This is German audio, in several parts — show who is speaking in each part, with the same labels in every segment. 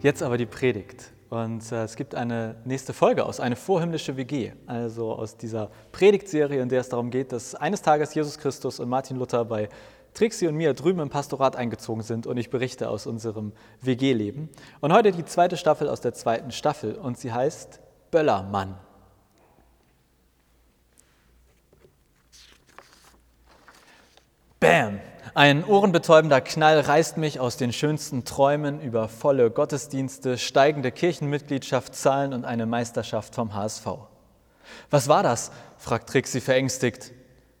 Speaker 1: Jetzt aber die Predigt. Und äh, es gibt eine nächste Folge aus, eine vorhimmlische WG, also aus dieser Predigtserie, in der es darum geht, dass eines Tages Jesus Christus und Martin Luther bei Trixie und mir drüben im Pastorat eingezogen sind und ich berichte aus unserem WG-Leben. Und heute die zweite Staffel aus der zweiten Staffel und sie heißt Böllermann. Bam! Ein ohrenbetäubender Knall reißt mich aus den schönsten Träumen über volle Gottesdienste, steigende Kirchenmitgliedschaftszahlen und eine Meisterschaft vom HSV. Was war das? fragt Trixie verängstigt.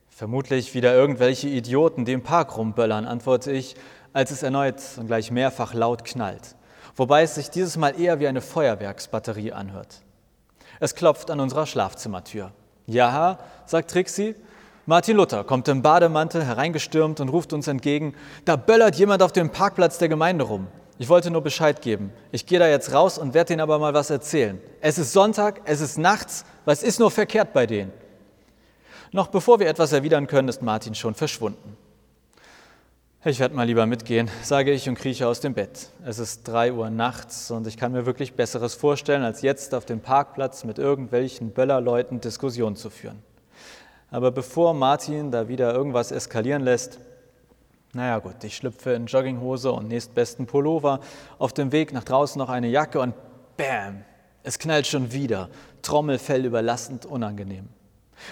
Speaker 1: Vermutlich wieder irgendwelche Idioten, die im Park rumböllern, antworte ich, als es erneut und gleich mehrfach laut knallt. Wobei es sich dieses Mal eher wie eine Feuerwerksbatterie anhört. Es klopft an unserer Schlafzimmertür. Ja, sagt Trixie, Martin Luther kommt im Bademantel hereingestürmt und ruft uns entgegen, da böllert jemand auf dem Parkplatz der Gemeinde rum. Ich wollte nur Bescheid geben. Ich gehe da jetzt raus und werde Ihnen aber mal was erzählen. Es ist Sonntag, es ist nachts, was ist nur verkehrt bei denen? Noch bevor wir etwas erwidern können, ist Martin schon verschwunden. Ich werde mal lieber mitgehen, sage ich und krieche aus dem Bett. Es ist drei Uhr nachts und ich kann mir wirklich Besseres vorstellen, als jetzt auf dem Parkplatz mit irgendwelchen Böllerleuten Diskussion zu führen. Aber bevor Martin da wieder irgendwas eskalieren lässt, naja gut, ich schlüpfe in Jogginghose und nächstbesten Pullover, auf dem Weg nach draußen noch eine Jacke und bam, es knallt schon wieder, Trommelfell überlassend unangenehm.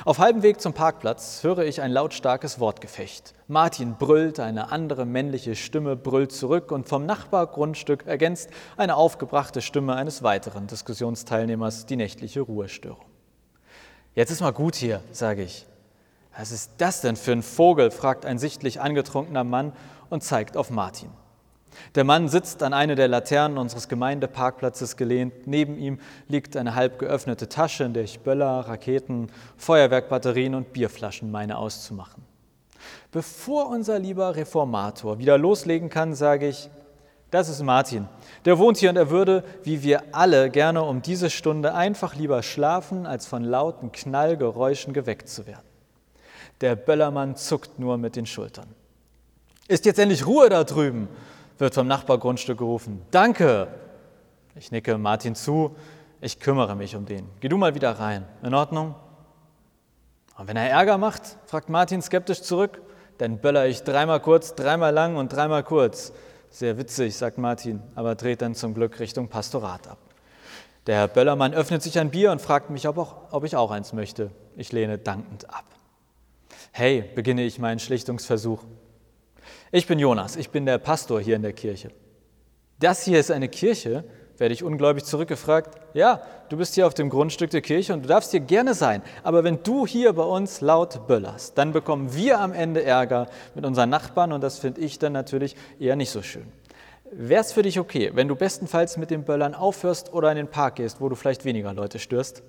Speaker 1: Auf halbem Weg zum Parkplatz höre ich ein lautstarkes Wortgefecht. Martin brüllt, eine andere männliche Stimme brüllt zurück und vom Nachbargrundstück ergänzt eine aufgebrachte Stimme eines weiteren Diskussionsteilnehmers die nächtliche Ruhestörung. Jetzt ist mal gut hier, sage ich. Was ist das denn für ein Vogel? fragt ein sichtlich angetrunkener Mann und zeigt auf Martin. Der Mann sitzt an eine der Laternen unseres Gemeindeparkplatzes gelehnt. Neben ihm liegt eine halb geöffnete Tasche, in der ich Böller, Raketen, Feuerwerkbatterien und Bierflaschen meine auszumachen. Bevor unser lieber Reformator wieder loslegen kann, sage ich, das ist Martin. Der wohnt hier und er würde, wie wir alle, gerne um diese Stunde einfach lieber schlafen, als von lauten Knallgeräuschen geweckt zu werden. Der Böllermann zuckt nur mit den Schultern. Ist jetzt endlich Ruhe da drüben, wird vom Nachbargrundstück gerufen. Danke! Ich nicke Martin zu. Ich kümmere mich um den. Geh du mal wieder rein. In Ordnung? Und wenn er Ärger macht, fragt Martin skeptisch zurück, dann böller ich dreimal kurz, dreimal lang und dreimal kurz. Sehr witzig, sagt Martin, aber dreht dann zum Glück Richtung Pastorat ab. Der Herr Böllermann öffnet sich ein Bier und fragt mich, ob, auch, ob ich auch eins möchte. Ich lehne dankend ab. Hey, beginne ich meinen Schlichtungsversuch. Ich bin Jonas, ich bin der Pastor hier in der Kirche. Das hier ist eine Kirche, werde ich ungläubig zurückgefragt. Ja, du bist hier auf dem Grundstück der Kirche und du darfst hier gerne sein. Aber wenn du hier bei uns laut böllerst, dann bekommen wir am Ende Ärger mit unseren Nachbarn und das finde ich dann natürlich eher nicht so schön. Wäre es für dich okay, wenn du bestenfalls mit dem Böllern aufhörst oder in den Park gehst, wo du vielleicht weniger Leute störst?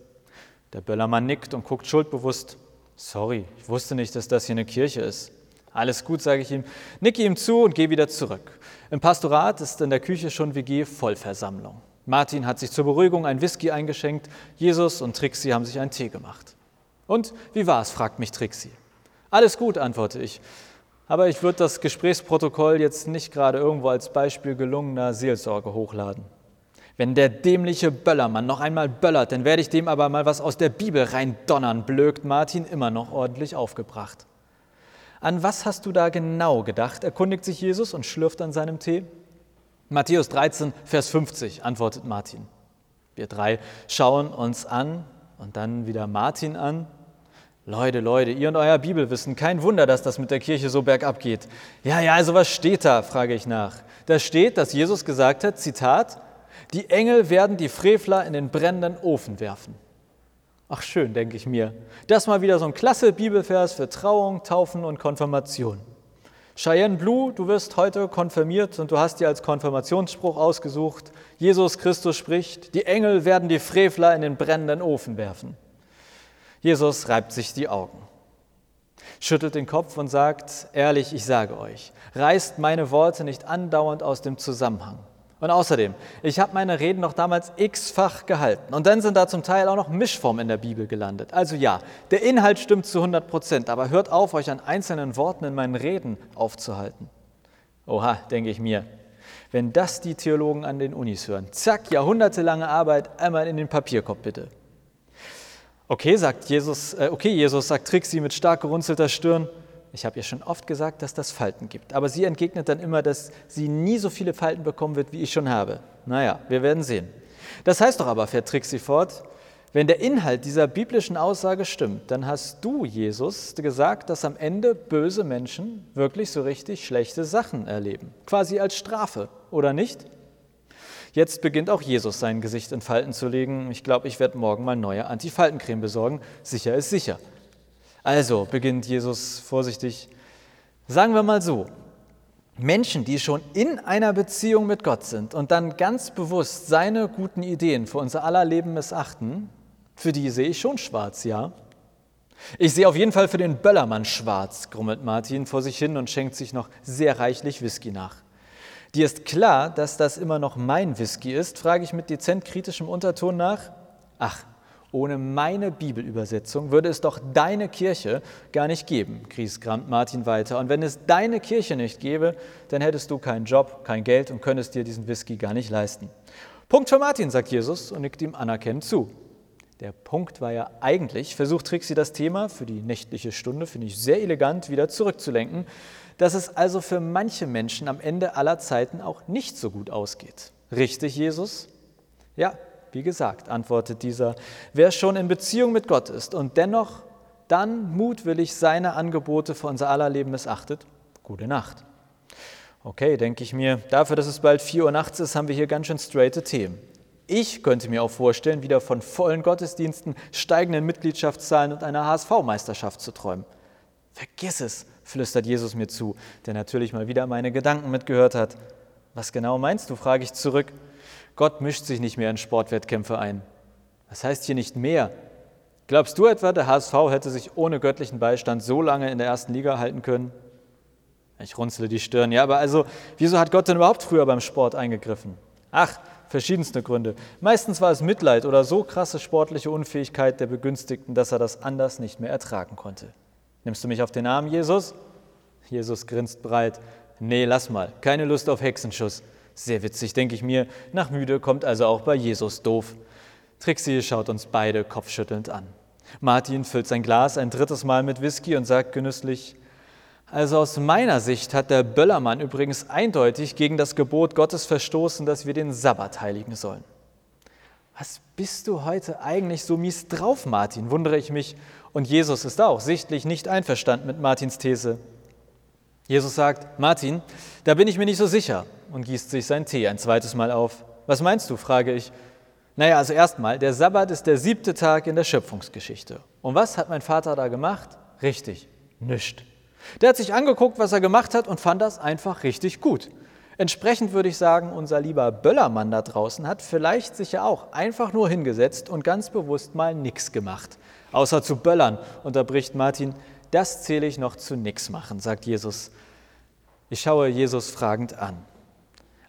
Speaker 1: Der Böllermann nickt und guckt schuldbewusst. Sorry, ich wusste nicht, dass das hier eine Kirche ist. Alles gut, sage ich ihm, nicke ihm zu und gehe wieder zurück. Im Pastorat ist in der Küche schon WG-Vollversammlung. Martin hat sich zur Beruhigung ein Whisky eingeschenkt, Jesus und Trixie haben sich einen Tee gemacht. Und wie war's? fragt mich Trixie. Alles gut, antworte ich. Aber ich würde das Gesprächsprotokoll jetzt nicht gerade irgendwo als Beispiel gelungener Seelsorge hochladen. Wenn der dämliche Böllermann noch einmal böllert, dann werde ich dem aber mal was aus der Bibel reindonnern, blökt Martin immer noch ordentlich aufgebracht. An was hast du da genau gedacht? erkundigt sich Jesus und schlürft an seinem Tee. Matthäus 13, Vers 50, antwortet Martin. Wir drei schauen uns an und dann wieder Martin an. Leute, Leute, ihr und euer Bibelwissen, kein Wunder, dass das mit der Kirche so bergab geht. Ja, ja, also was steht da, frage ich nach. Da steht, dass Jesus gesagt hat, Zitat, die Engel werden die Frevler in den brennenden Ofen werfen. Ach schön, denke ich mir. Das mal wieder so ein klasse Bibelvers für Trauung, Taufen und Konfirmation. Cheyenne Blue, du wirst heute konfirmiert und du hast dir als Konfirmationsspruch ausgesucht, Jesus Christus spricht, die Engel werden die Frevler in den brennenden Ofen werfen. Jesus reibt sich die Augen, schüttelt den Kopf und sagt, ehrlich, ich sage euch, reißt meine Worte nicht andauernd aus dem Zusammenhang. Und außerdem, ich habe meine Reden noch damals x-fach gehalten. Und dann sind da zum Teil auch noch Mischformen in der Bibel gelandet. Also ja, der Inhalt stimmt zu 100 Prozent, aber hört auf, euch an einzelnen Worten in meinen Reden aufzuhalten. Oha, denke ich mir. Wenn das die Theologen an den Unis hören, zack, jahrhundertelange Arbeit, einmal in den Papierkorb bitte. Okay, sagt Jesus, äh, okay, Jesus, sagt Trixie mit stark gerunzelter Stirn. Ich habe ihr schon oft gesagt, dass das Falten gibt. Aber sie entgegnet dann immer, dass sie nie so viele Falten bekommen wird, wie ich schon habe. Naja, wir werden sehen. Das heißt doch aber, fährt Trixie fort, wenn der Inhalt dieser biblischen Aussage stimmt, dann hast du, Jesus, gesagt, dass am Ende böse Menschen wirklich so richtig schlechte Sachen erleben. Quasi als Strafe, oder nicht? Jetzt beginnt auch Jesus sein Gesicht in Falten zu legen. Ich glaube, ich werde morgen mal neue Antifaltencreme besorgen. Sicher ist sicher. Also beginnt Jesus vorsichtig. Sagen wir mal so, Menschen, die schon in einer Beziehung mit Gott sind und dann ganz bewusst seine guten Ideen für unser aller Leben missachten, für die sehe ich schon schwarz, ja. Ich sehe auf jeden Fall für den Böllermann schwarz, grummelt Martin vor sich hin und schenkt sich noch sehr reichlich Whisky nach. Dir ist klar, dass das immer noch mein Whisky ist, frage ich mit dezent kritischem Unterton nach. Ach, ohne meine Bibelübersetzung würde es doch deine Kirche gar nicht geben, griesgramt Martin weiter. Und wenn es deine Kirche nicht gäbe, dann hättest du keinen Job, kein Geld und könntest dir diesen Whisky gar nicht leisten. Punkt für Martin, sagt Jesus und nickt ihm anerkennend zu. Der Punkt war ja eigentlich, versucht Trixie das Thema für die nächtliche Stunde, finde ich sehr elegant, wieder zurückzulenken dass es also für manche Menschen am Ende aller Zeiten auch nicht so gut ausgeht. Richtig, Jesus? Ja, wie gesagt, antwortet dieser, wer schon in Beziehung mit Gott ist und dennoch dann mutwillig seine Angebote für unser aller Leben missachtet, gute Nacht. Okay, denke ich mir, dafür, dass es bald 4 Uhr nachts ist, haben wir hier ganz schön straighte Themen. Ich könnte mir auch vorstellen, wieder von vollen Gottesdiensten, steigenden Mitgliedschaftszahlen und einer HSV-Meisterschaft zu träumen. Vergiss es, flüstert Jesus mir zu, der natürlich mal wieder meine Gedanken mitgehört hat. Was genau meinst du? frage ich zurück. Gott mischt sich nicht mehr in Sportwettkämpfe ein. Was heißt hier nicht mehr? Glaubst du etwa, der HSV hätte sich ohne göttlichen Beistand so lange in der ersten Liga halten können? Ich runzle die Stirn. Ja, aber also, wieso hat Gott denn überhaupt früher beim Sport eingegriffen? Ach, verschiedenste Gründe. Meistens war es Mitleid oder so krasse sportliche Unfähigkeit der Begünstigten, dass er das anders nicht mehr ertragen konnte. Nimmst du mich auf den Arm, Jesus? Jesus grinst breit. Nee, lass mal, keine Lust auf Hexenschuss. Sehr witzig, denke ich mir. Nach müde kommt also auch bei Jesus doof. Trixie schaut uns beide kopfschüttelnd an. Martin füllt sein Glas ein drittes Mal mit Whisky und sagt genüsslich, also aus meiner Sicht hat der Böllermann übrigens eindeutig gegen das Gebot Gottes verstoßen, dass wir den Sabbat heiligen sollen. Was bist du heute eigentlich so mies drauf, Martin? wundere ich mich und Jesus ist auch sichtlich nicht einverstanden mit Martins These. Jesus sagt, Martin, da bin ich mir nicht so sicher und gießt sich seinen Tee ein zweites Mal auf. Was meinst du, frage ich. Naja, also erstmal, der Sabbat ist der siebte Tag in der Schöpfungsgeschichte. Und was hat mein Vater da gemacht? Richtig, nichts. Der hat sich angeguckt, was er gemacht hat und fand das einfach richtig gut. Entsprechend würde ich sagen, unser lieber Böllermann da draußen hat vielleicht sich ja auch einfach nur hingesetzt und ganz bewusst mal nichts gemacht. Außer zu böllern, unterbricht Martin, das zähle ich noch zu nichts machen, sagt Jesus. Ich schaue Jesus fragend an.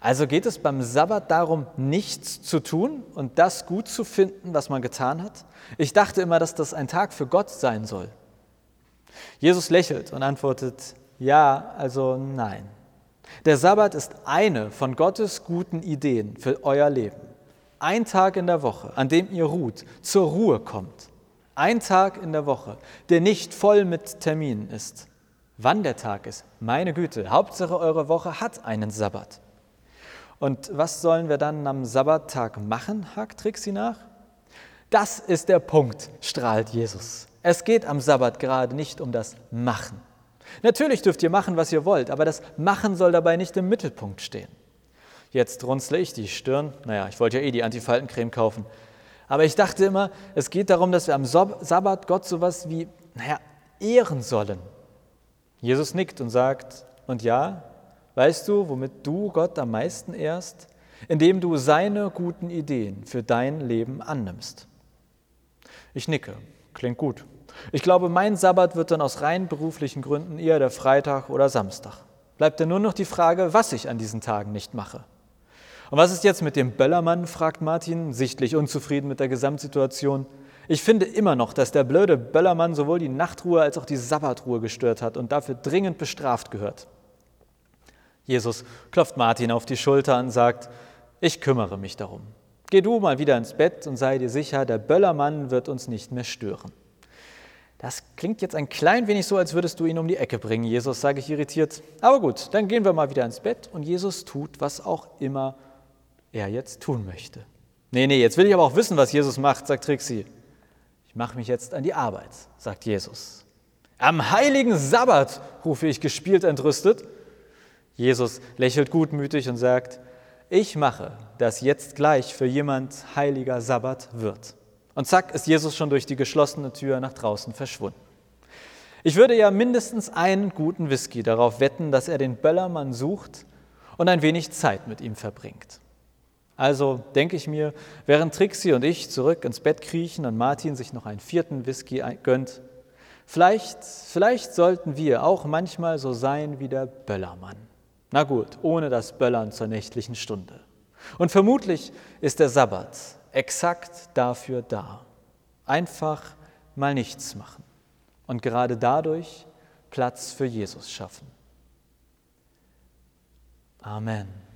Speaker 1: Also geht es beim Sabbat darum, nichts zu tun und das gut zu finden, was man getan hat? Ich dachte immer, dass das ein Tag für Gott sein soll. Jesus lächelt und antwortet, ja, also nein. Der Sabbat ist eine von Gottes guten Ideen für euer Leben. Ein Tag in der Woche, an dem ihr ruht, zur Ruhe kommt. Ein Tag in der Woche, der nicht voll mit Terminen ist. Wann der Tag ist, meine Güte, Hauptsache eure Woche hat einen Sabbat. Und was sollen wir dann am Sabbattag machen, hakt Trixie nach. Das ist der Punkt, strahlt Jesus. Es geht am Sabbat gerade nicht um das Machen. Natürlich dürft ihr machen, was ihr wollt, aber das Machen soll dabei nicht im Mittelpunkt stehen. Jetzt runzle ich die Stirn. Naja, ich wollte ja eh die Antifaltencreme kaufen. Aber ich dachte immer, es geht darum, dass wir am Sabbat Gott sowas wie, naja, ehren sollen. Jesus nickt und sagt, und ja, weißt du, womit du Gott am meisten ehrst? Indem du seine guten Ideen für dein Leben annimmst. Ich nicke, klingt gut. Ich glaube, mein Sabbat wird dann aus rein beruflichen Gründen eher der Freitag oder Samstag. Bleibt dann nur noch die Frage, was ich an diesen Tagen nicht mache. Und was ist jetzt mit dem Böllermann? fragt Martin, sichtlich unzufrieden mit der Gesamtsituation. Ich finde immer noch, dass der blöde Böllermann sowohl die Nachtruhe als auch die Sabbatruhe gestört hat und dafür dringend bestraft gehört. Jesus klopft Martin auf die Schulter und sagt, ich kümmere mich darum. Geh du mal wieder ins Bett und sei dir sicher, der Böllermann wird uns nicht mehr stören. Das klingt jetzt ein klein wenig so, als würdest du ihn um die Ecke bringen, Jesus, sage ich irritiert. Aber gut, dann gehen wir mal wieder ins Bett und Jesus tut, was auch immer er jetzt tun möchte. Nee, nee, jetzt will ich aber auch wissen, was Jesus macht, sagt Trixie. Ich mache mich jetzt an die Arbeit, sagt Jesus. Am heiligen Sabbat, rufe ich gespielt entrüstet. Jesus lächelt gutmütig und sagt, ich mache, dass jetzt gleich für jemand heiliger Sabbat wird. Und zack ist Jesus schon durch die geschlossene Tür nach draußen verschwunden. Ich würde ja mindestens einen guten Whisky darauf wetten, dass er den Böllermann sucht und ein wenig Zeit mit ihm verbringt. Also denke ich mir, während Trixie und ich zurück ins Bett kriechen und Martin sich noch einen vierten Whisky gönnt, vielleicht, vielleicht sollten wir auch manchmal so sein wie der Böllermann. Na gut, ohne das Böllern zur nächtlichen Stunde. Und vermutlich ist der Sabbat exakt dafür da. Einfach mal nichts machen und gerade dadurch Platz für Jesus schaffen. Amen.